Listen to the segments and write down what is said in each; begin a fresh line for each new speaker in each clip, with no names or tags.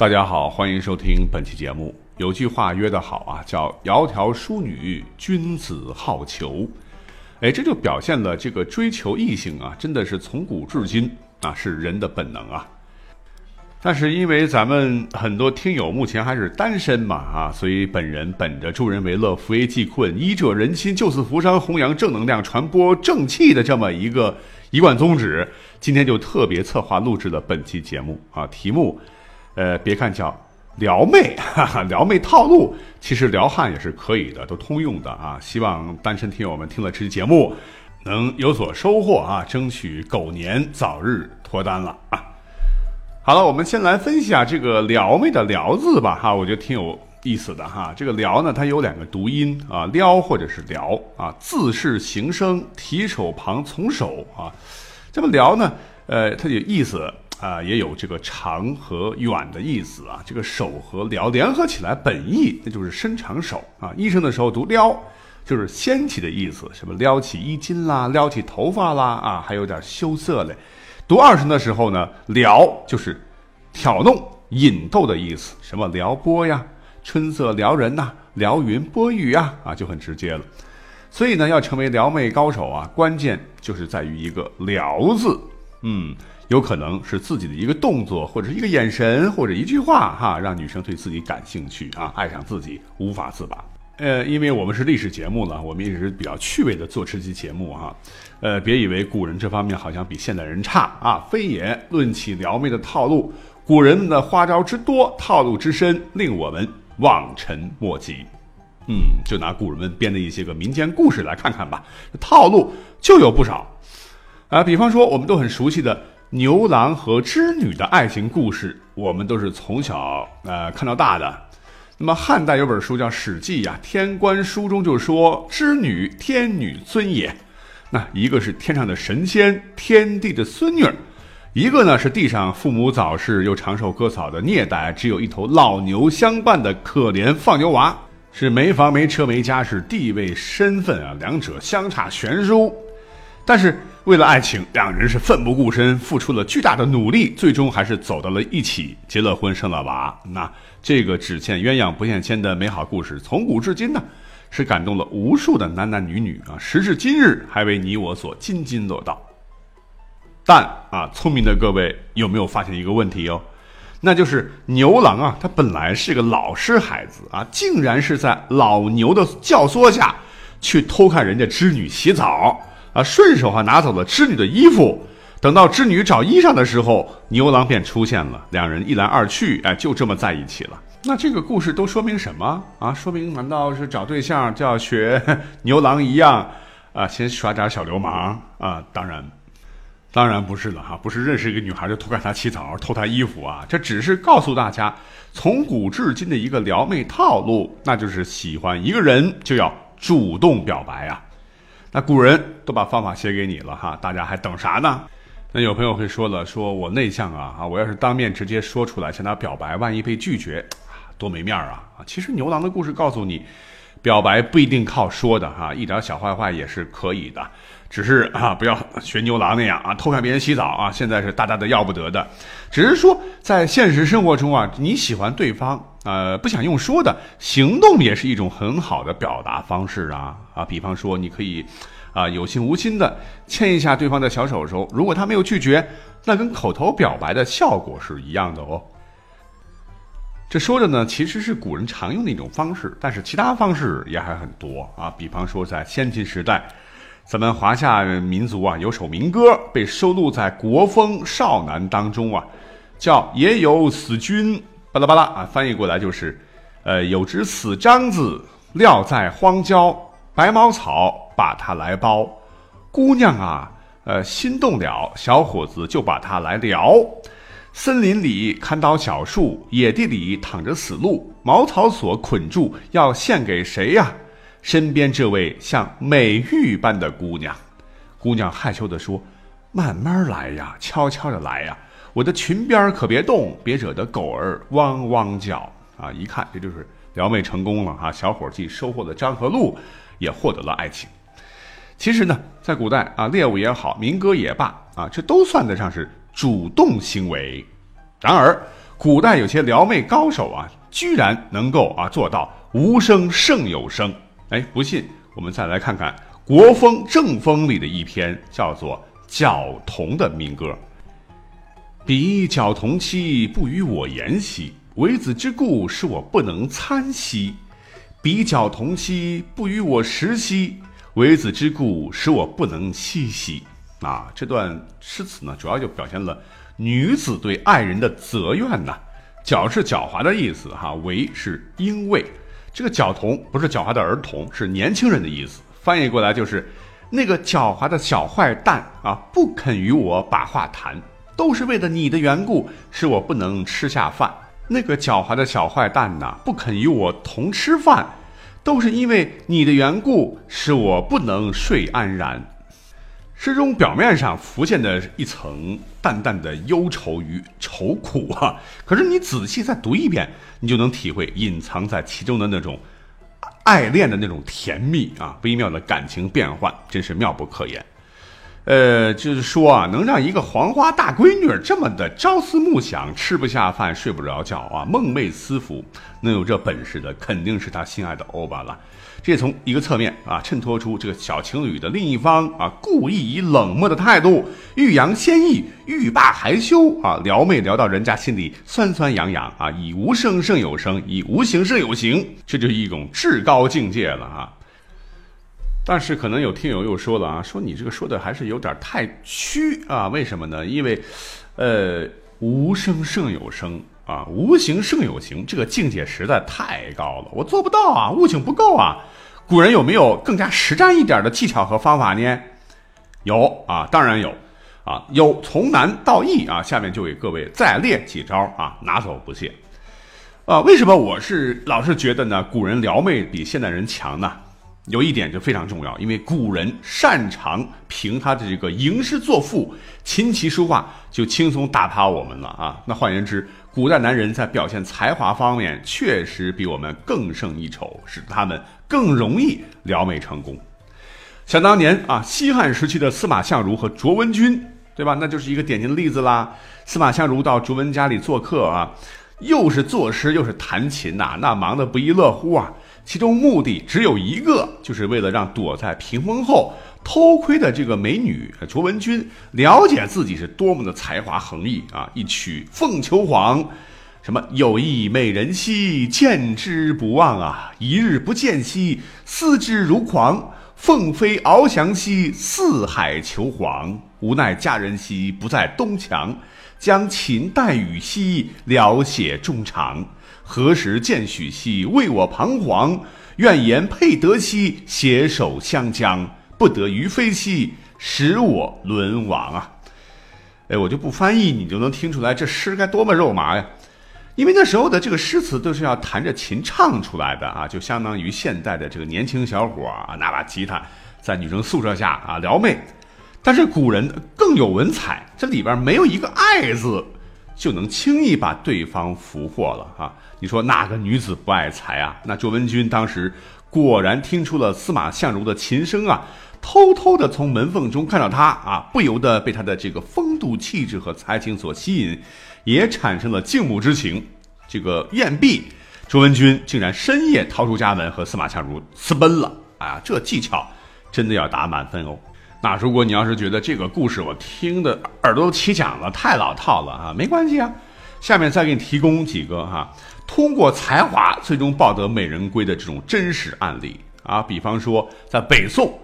大家好，欢迎收听本期节目。有句话约得好啊，叫“窈窕淑女，君子好逑”。哎，这就表现了这个追求异性啊，真的是从古至今啊，是人的本能啊。但是因为咱们很多听友目前还是单身嘛啊，所以本人本着助人为乐、扶危济困、医者仁心、救死扶伤、弘扬正能量、传播正气的这么一个一贯宗旨，今天就特别策划录制了本期节目啊，题目。呃，别看叫撩妹，哈哈，撩妹套路，其实撩汉也是可以的，都通用的啊。希望单身听友们听了这期节目能有所收获啊，争取狗年早日脱单了啊。好了，我们先来分析下这个撩妹的撩字吧哈，我觉得挺有意思的哈。这个撩呢，它有两个读音啊，撩或者是撩啊，字是形声，提手旁从手啊。这么撩呢，呃，它有意思。啊，也有这个长和远的意思啊。这个手和撩联合起来，本意那就是伸长手啊。医生的时候读撩，就是掀起的意思，什么撩起衣襟啦，撩起头发啦啊，还有点羞涩嘞。读二声的时候呢，撩就是挑弄、引逗的意思，什么撩拨呀，春色撩人呐，撩云拨雨呀，啊，就很直接了。所以呢，要成为撩妹高手啊，关键就是在于一个撩字，嗯。有可能是自己的一个动作，或者是一个眼神，或者一句话，哈，让女生对自己感兴趣啊，爱上自己，无法自拔。呃，因为我们是历史节目了，我们一直比较趣味的做这期节目哈。呃，别以为古人这方面好像比现代人差啊，非也。论起撩妹的套路，古人的花招之多，套路之深，令我们望尘莫及。嗯，就拿古人们编的一些个民间故事来看看吧，套路就有不少啊。比方说，我们都很熟悉的。牛郎和织女的爱情故事，我们都是从小呃看到大的。那么汉代有本书叫《史记》呀，《天官书》中就说：“织女，天女尊也。”那一个是天上的神仙，天帝的孙女儿；一个呢是地上父母早逝又长寿割草的孽代，只有一头老牛相伴的可怜放牛娃，是没房没车没家世，地位身份啊，两者相差悬殊。但是为了爱情，两人是奋不顾身，付出了巨大的努力，最终还是走到了一起，结了婚，生了娃。那这个只羡鸳鸯不羡仙的美好故事，从古至今呢，是感动了无数的男男女女啊，时至今日还为你我所津津乐道。但啊，聪明的各位有没有发现一个问题哦？那就是牛郎啊，他本来是个老实孩子啊，竟然是在老牛的教唆下去偷看人家织女洗澡。啊，顺手还拿走了织女的衣服。等到织女找衣裳的时候，牛郎便出现了。两人一来二去，哎，就这么在一起了。那这个故事都说明什么啊？说明难道是找对象就要学 牛郎一样啊，先耍点小流氓啊？当然，当然不是了哈，不是认识一个女孩就偷看她洗澡、偷她衣服啊。这只是告诉大家，从古至今的一个撩妹套路，那就是喜欢一个人就要主动表白啊。那古人都把方法写给你了哈，大家还等啥呢？那有朋友会说了，说我内向啊啊，我要是当面直接说出来向他表白，万一被拒绝，多没面啊啊！其实牛郎的故事告诉你，表白不一定靠说的哈，一点小坏坏也是可以的。只是啊，不要学牛郎那样啊，偷看别人洗澡啊，现在是大大的要不得的。只是说，在现实生活中啊，你喜欢对方，呃，不想用说的，行动也是一种很好的表达方式啊啊。比方说，你可以啊有心无心的牵一下对方的小手手，如果他没有拒绝，那跟口头表白的效果是一样的哦。这说的呢，其实是古人常用的一种方式，但是其他方式也还很多啊。比方说，在先秦时代。咱们华夏民族啊，有首民歌被收录在《国风·少南》当中啊，叫《也有死君》，巴拉巴拉啊，翻译过来就是，呃，有只死獐子撂在荒郊，白毛草把它来包，姑娘啊，呃，心动了，小伙子就把它来撩。森林里砍倒小树，野地里躺着死鹿，茅草所捆住，要献给谁呀？身边这位像美玉般的姑娘。姑娘害羞地说：“慢慢来呀，悄悄的来呀，我的裙边可别动，别惹得狗儿汪汪叫啊！”一看，这就是撩妹成功了哈。小伙既收获了张和鹿，也获得了爱情。其实呢，在古代啊，猎物也好，民歌也罢啊，这都算得上是主动行为。然而，古代有些撩妹高手啊，居然能够啊做到无声胜有声。哎，不信，我们再来看看。国风正风里的一篇叫做《角童》的民歌。彼角童妻不与我言兮，为子之故，使我不能参兮；彼角童妻不与我食兮，为子之故，使我不能栖息。啊，这段诗词呢，主要就表现了女子对爱人的责怨呐。狡是狡猾的意思，哈，为是因为。这个狡童不是狡猾的儿童，是年轻人的意思。翻译过来就是，那个狡猾的小坏蛋啊，不肯与我把话谈，都是为了你的缘故，使我不能吃下饭。那个狡猾的小坏蛋呐，不肯与我同吃饭，都是因为你的缘故，使我不能睡安然。诗中表面上浮现的一层淡淡的忧愁与愁苦啊，可是你仔细再读一遍，你就能体会隐藏在其中的那种。爱恋的那种甜蜜啊，微妙的感情变换，真是妙不可言。呃，就是说啊，能让一个黄花大闺女这么的朝思暮想，吃不下饭，睡不着觉啊，梦寐思服，能有这本事的，肯定是他心爱的欧巴了。这从一个侧面啊，衬托出这个小情侣的另一方啊，故意以冷漠的态度欲扬先抑、欲罢还休啊，撩妹撩到人家心里酸酸痒痒啊，以无声胜有声，以无形胜有形，这就是一种至高境界了啊。但是可能有听友又说了啊，说你这个说的还是有点太虚啊，为什么呢？因为，呃，无声胜有声。啊，无形胜有形，这个境界实在太高了，我做不到啊，悟性不够啊。古人有没有更加实战一点的技巧和方法呢？有啊，当然有啊，有从难到易啊。下面就给各位再列几招啊，拿走不谢。啊，为什么我是老是觉得呢？古人撩妹比现代人强呢？有一点就非常重要，因为古人擅长凭他的这个吟诗作赋、琴棋书画就轻松打趴我们了啊。那换言之，古代男人在表现才华方面确实比我们更胜一筹，使他们更容易撩妹成功。想当年啊，西汉时期的司马相如和卓文君，对吧？那就是一个典型的例子啦。司马相如到卓文家里做客啊，又是作诗又是弹琴呐，那忙得不亦乐乎啊。其中目的只有一个，就是为了让躲在屏风后偷窥的这个美女卓文君了解自己是多么的才华横溢啊！一曲《凤求凰》，什么有意美人兮，见之不忘啊！一日不见兮，思之如狂。凤飞翱翔兮，四海求凰。无奈佳人兮，不在东墙。将琴代语兮，聊写衷肠。何时见许兮，为我彷徨；愿言配得兮，携手相将。不得于飞兮，使我沦亡啊！哎，我就不翻译，你就能听出来这诗该多么肉麻呀！因为那时候的这个诗词都是要弹着琴唱出来的啊，就相当于现代的这个年轻小伙啊，拿把吉他在女生宿舍下啊撩妹。但是古人更有文采，这里边没有一个“爱”字。就能轻易把对方俘获了啊！你说哪个女子不爱财啊？那卓文君当时果然听出了司马相如的琴声啊，偷偷的从门缝中看到他啊，不由得被他的这个风度气质和才情所吸引，也产生了敬慕之情。这个宴毕，卓文君竟然深夜逃出家门和司马相如私奔了。哎呀，这技巧真的要打满分哦！那如果你要是觉得这个故事我听的耳朵都起茧了，太老套了啊，没关系啊，下面再给你提供几个哈，通过才华最终抱得美人归的这种真实案例啊。比方说，在北宋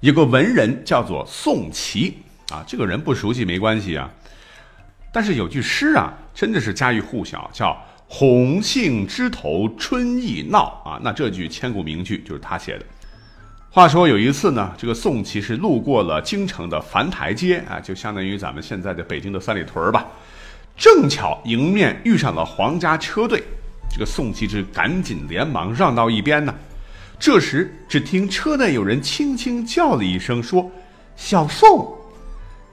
有个文人叫做宋祁啊，这个人不熟悉没关系啊，但是有句诗啊，真的是家喻户晓，叫“红杏枝头春意闹”啊，那这句千古名句就是他写的。话说有一次呢，这个宋祁是路过了京城的樊台街啊，就相当于咱们现在的北京的三里屯吧。正巧迎面遇上了皇家车队，这个宋其之赶紧连忙让到一边呢。这时，只听车内有人轻轻叫了一声，说：“小宋。”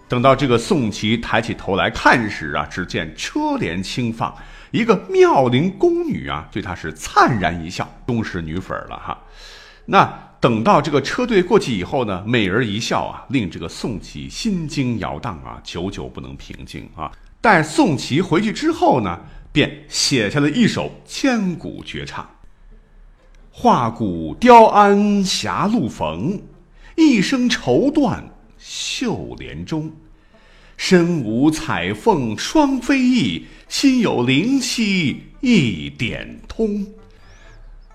等到这个宋琦抬起头来看时啊，只见车帘轻放，一个妙龄宫女啊，对他是灿然一笑，终是女粉了哈。那等到这个车队过去以后呢，美人一笑啊，令这个宋琦心惊摇荡啊，久久不能平静啊。待宋琦回去之后呢，便写下了一首千古绝唱：“画骨雕鞍狭路逢，一生绸缎。”绣帘中，身无彩凤双飞翼，心有灵犀一点通。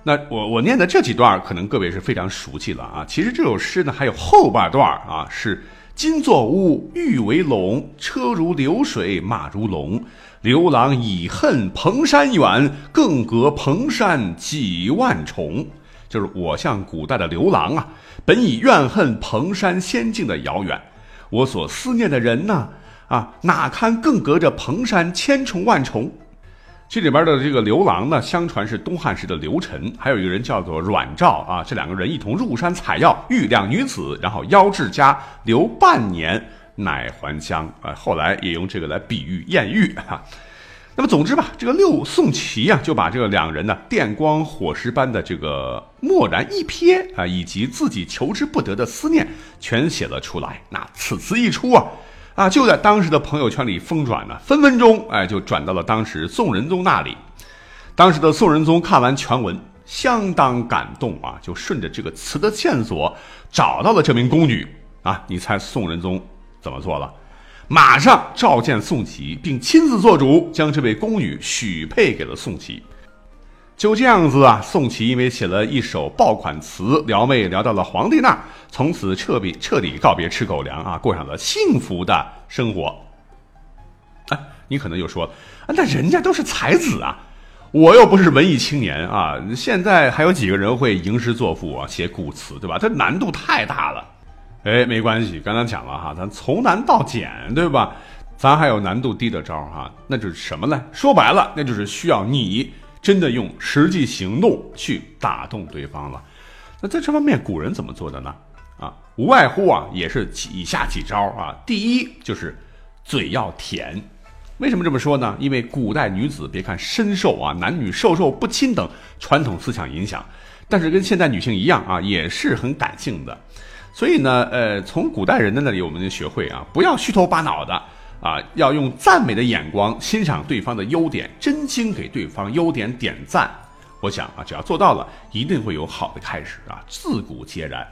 那我我念的这几段，可能各位是非常熟悉了啊。其实这首诗呢，还有后半段啊，是金作屋，玉为龙，车如流水马如龙，刘郎已恨蓬山远，更隔蓬山几万重。就是我像古代的刘郎啊，本已怨恨蓬山仙境的遥远，我所思念的人呢，啊，哪堪更隔着蓬山千重万重？这里边的这个刘郎呢，相传是东汉时的刘晨，还有一个人叫做阮肇啊，这两个人一同入山采药，遇两女子，然后邀至家留半年，乃还乡啊。后来也用这个来比喻艳遇哈。那么总之吧，这个六宋祁啊，就把这个两人呢电光火石般的这个蓦然一瞥啊，以及自己求之不得的思念，全写了出来。那此词一出啊，啊，就在当时的朋友圈里疯转呢，分分钟哎就转到了当时宋仁宗那里。当时的宋仁宗看完全文，相当感动啊，就顺着这个词的线索找到了这名宫女啊。你猜宋仁宗怎么做了？马上召见宋琦，并亲自做主，将这位宫女许配给了宋琦。就这样子啊，宋琦因为写了一首爆款词，撩妹撩到了皇帝那儿，从此彻底彻底告别吃狗粮啊，过上了幸福的生活。哎，你可能又说了，那人家都是才子啊，我又不是文艺青年啊，现在还有几个人会吟诗作赋啊，写古词，对吧？这难度太大了。哎，没关系，刚才讲了哈，咱从难到简，对吧？咱还有难度低的招哈，那就是什么呢？说白了，那就是需要你真的用实际行动去打动对方了。那在这方面，古人怎么做的呢？啊，无外乎啊，也是以下几招啊。第一就是嘴要甜。为什么这么说呢？因为古代女子别看深受啊男女授受不亲等传统思想影响，但是跟现代女性一样啊，也是很感性的。所以呢，呃，从古代人的那里，我们就学会啊，不要虚头巴脑的啊，要用赞美的眼光欣赏对方的优点，真心给对方优点点赞。我想啊，只要做到了，一定会有好的开始啊，自古皆然。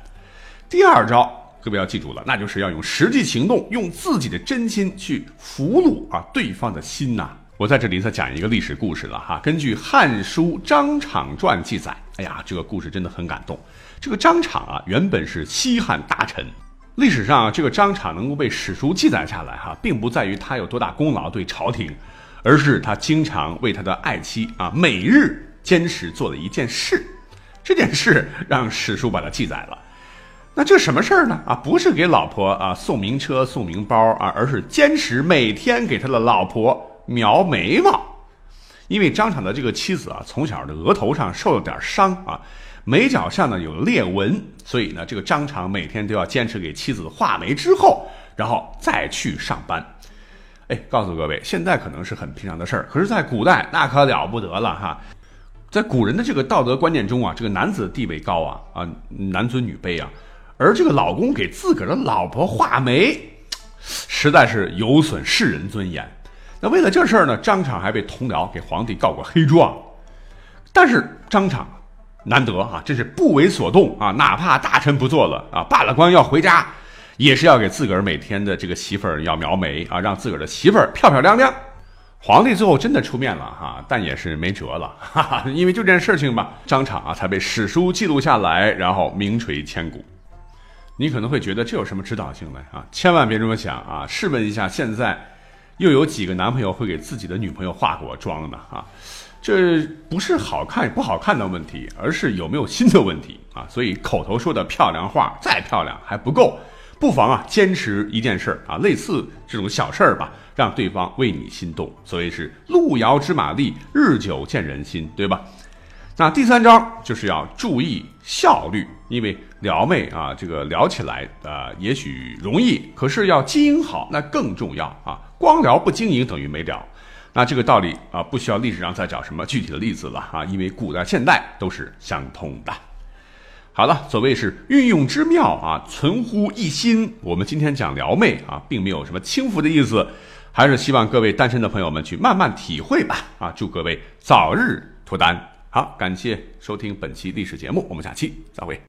第二招，各位要记住了，那就是要用实际行动，用自己的真心去俘虏啊对方的心呐。我在这里再讲一个历史故事了哈，根据《汉书·张敞传》记载，哎呀，这个故事真的很感动。这个张敞啊，原本是西汉大臣。历史上，这个张敞能够被史书记载下来，哈，并不在于他有多大功劳对朝廷，而是他经常为他的爱妻啊，每日坚持做了一件事。这件事让史书把它记载了。那这什么事儿呢？啊，不是给老婆啊送名车、送名包啊，而是坚持每天给他的老婆描眉毛。因为张敞的这个妻子啊，从小的额头上受了点伤啊。眉角上呢有裂纹，所以呢，这个张敞每天都要坚持给妻子画眉之后，然后再去上班。哎，告诉各位，现在可能是很平常的事儿，可是，在古代那可了不得了哈。在古人的这个道德观念中啊，这个男子地位高啊啊，男尊女卑啊，而这个老公给自个儿的老婆画眉，实在是有损世人尊严。那为了这事儿呢，张敞还被同僚给皇帝告过黑状。但是张敞。难得啊，真是不为所动啊！哪怕大臣不做了啊，罢了官要回家，也是要给自个儿每天的这个媳妇儿要描眉啊，让自个儿的媳妇儿漂漂亮亮。皇帝最后真的出面了哈，但也是没辙了，哈哈，因为就这件事情吧，张敞啊才被史书记录下来，然后名垂千古。你可能会觉得这有什么指导性呢？啊？千万别这么想啊！试问一下，现在又有几个男朋友会给自己的女朋友化过妆呢？啊？这不是好看不好看的问题，而是有没有心的问题啊！所以口头说的漂亮话再漂亮还不够，不妨啊坚持一件事儿啊，类似这种小事儿吧，让对方为你心动。所谓是路遥知马力，日久见人心，对吧？那第三招就是要注意效率，因为撩妹啊，这个聊起来啊，也许容易，可是要经营好那更重要啊。光聊不经营等于没聊。那这个道理啊，不需要历史上再找什么具体的例子了啊，因为古代现代都是相通的。好了，所谓是运用之妙啊，存乎一心。我们今天讲撩妹啊，并没有什么轻浮的意思，还是希望各位单身的朋友们去慢慢体会吧。啊，祝各位早日脱单。好，感谢收听本期历史节目，我们下期再会。